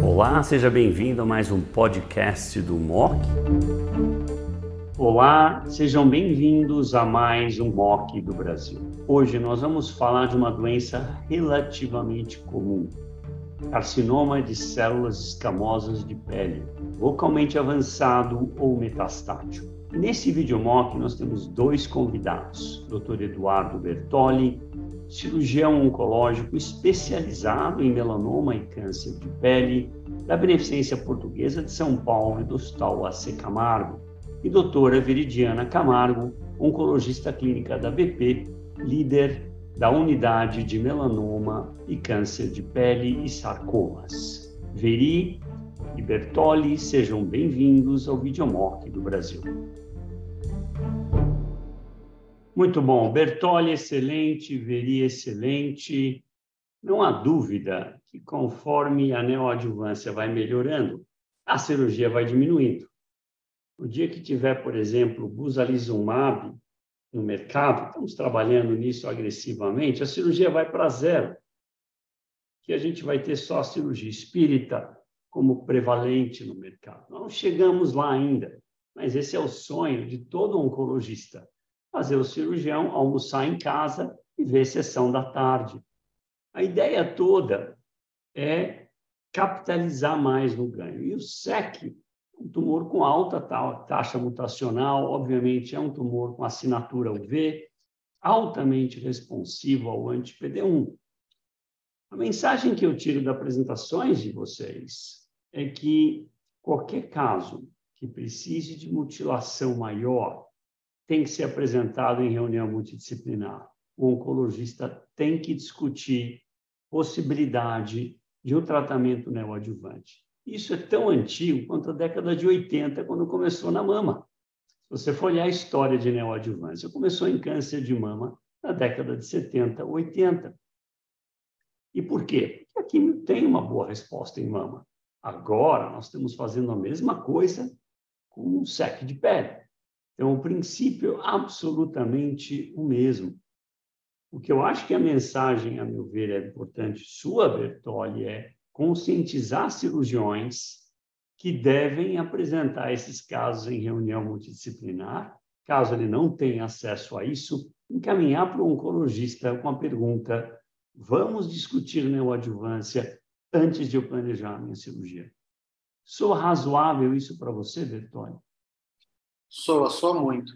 Olá, seja bem-vindo a mais um podcast do MOC. Olá, sejam bem-vindos a mais um MOC do Brasil. Hoje nós vamos falar de uma doença relativamente comum, carcinoma de células escamosas de pele, localmente avançado ou metastático. Nesse videomock nós temos dois convidados, Dr. Eduardo Bertoli, cirurgião oncológico especializado em melanoma e câncer de pele da Beneficência Portuguesa de São Paulo e do Hospital AC Camargo, e doutora Veridiana Camargo, oncologista clínica da BP, líder da unidade de melanoma e câncer de pele e sarcomas. Veri e Bertoli, sejam bem-vindos ao Videomock do Brasil. Muito bom, Bertoli excelente, Veri excelente. Não há dúvida que conforme a neoadjuvância vai melhorando, a cirurgia vai diminuindo. No dia que tiver, por exemplo, buzalizumab no mercado, estamos trabalhando nisso agressivamente, a cirurgia vai para zero. Que a gente vai ter só a cirurgia espírita como prevalente no mercado. Não chegamos lá ainda, mas esse é o sonho de todo oncologista fazer o cirurgião almoçar em casa e ver sessão da tarde. A ideia toda é capitalizar mais no ganho. E o SEC, um tumor com alta taxa mutacional, obviamente é um tumor com assinatura UV, altamente responsivo ao anti-PD1. A mensagem que eu tiro das apresentações de vocês é que qualquer caso que precise de mutilação maior tem que ser apresentado em reunião multidisciplinar. O oncologista tem que discutir possibilidade de um tratamento neoadjuvante. Isso é tão antigo quanto a década de 80, quando começou na mama. Se você for olhar a história de neoadjuvância, começou em câncer de mama na década de 70, 80. E por quê? Porque a quimio tem uma boa resposta em mama. Agora, nós estamos fazendo a mesma coisa com um SEC de pele. Então, o princípio é absolutamente o mesmo. O que eu acho que a mensagem, a meu ver, é importante, sua, Bertoli, é conscientizar cirurgiões que devem apresentar esses casos em reunião multidisciplinar. Caso ele não tenha acesso a isso, encaminhar para o oncologista com a pergunta: vamos discutir neoadjuvância antes de eu planejar a minha cirurgia. Sou razoável isso para você, Bertoli? Soa só muito.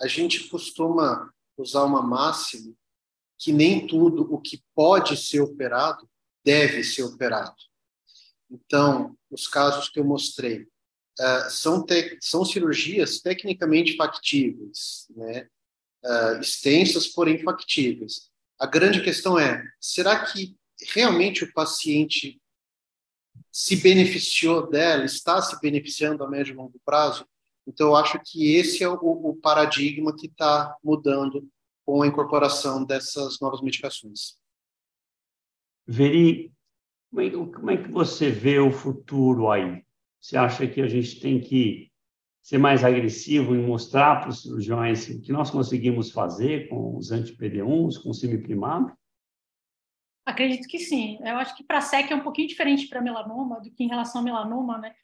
A gente costuma usar uma máxima que nem tudo o que pode ser operado deve ser operado. Então, os casos que eu mostrei uh, são, são cirurgias tecnicamente factíveis, né? Uh, extensas, porém factíveis. A grande questão é: será que realmente o paciente se beneficiou dela, está se beneficiando a médio e longo prazo? Então, eu acho que esse é o, o paradigma que está mudando com a incorporação dessas novas medicações. Veri, como é, como é que você vê o futuro aí? Você acha que a gente tem que ser mais agressivo em mostrar para os cirurgiões o que nós conseguimos fazer com os anti-PD1s, com o simiprimab? Acredito que sim. Eu acho que para a SEC é um pouquinho diferente para melanoma do que em relação a melanoma, né?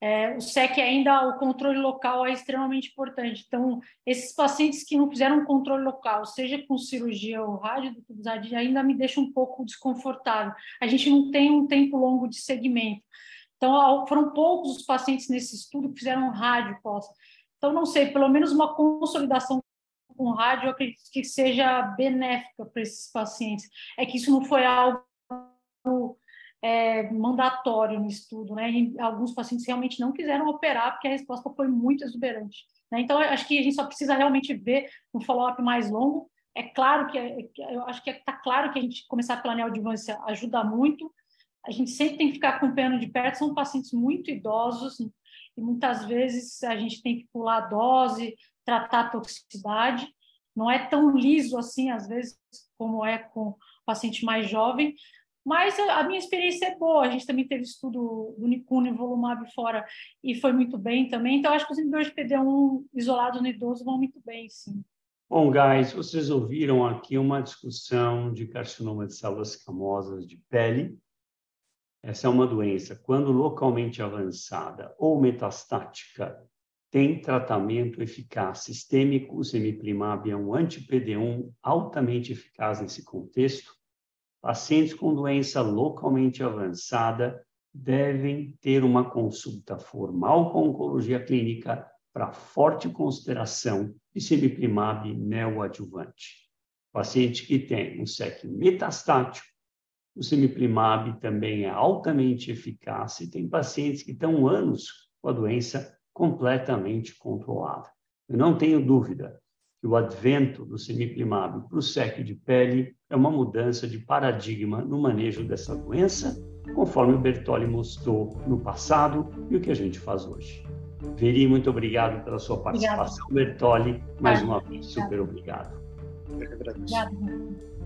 É, o SEC ainda, o controle local é extremamente importante. Então, esses pacientes que não fizeram um controle local, seja com cirurgia ou radiodifusade, ainda me deixa um pouco desconfortável. A gente não tem um tempo longo de segmento. Então, foram poucos os pacientes nesse estudo que fizeram rádio pós. Então, não sei, pelo menos uma consolidação com rádio, eu acredito que seja benéfica para esses pacientes. É que isso não foi algo é, mandatório no estudo, né? E alguns pacientes realmente não quiseram operar porque a resposta foi muito exuberante. Né? Então, acho que a gente só precisa realmente ver um follow-up mais longo. É claro que eu acho que está claro que a gente começar pela neoadjuvância ajuda muito. A gente sempre tem que ficar acompanhando de perto. São pacientes muito idosos e muitas vezes a gente tem que pular a dose, tratar a toxicidade. Não é tão liso assim, às vezes, como é com paciente mais jovem, mas a minha experiência é boa. A gente também teve estudo do Nicuno e Volumab fora e foi muito bem também. Então, acho que os inibidores de PD1 isolados no idoso vão muito bem, sim. Bom, guys, vocês ouviram aqui uma discussão de carcinoma de células escamosas de pele. Essa é uma doença, quando localmente avançada ou metastática, tem tratamento eficaz sistêmico. O semiplimab é um anti-PD1 altamente eficaz nesse contexto. Pacientes com doença localmente avançada devem ter uma consulta formal com oncologia clínica para forte consideração de semiplimab neoadjuvante. Paciente que tem um SEC metastático, o semiplimab também é altamente eficaz e tem pacientes que estão anos com a doença completamente controlada. Eu não tenho dúvida que o advento do semiplimab para o SEC de pele é uma mudança de paradigma no manejo dessa doença, conforme o Bertoli mostrou no passado e o que a gente faz hoje. Veri, muito obrigado pela sua participação. Obrigada. Bertoli, mais uma vez, super obrigado. Eu que agradeço. Obrigada.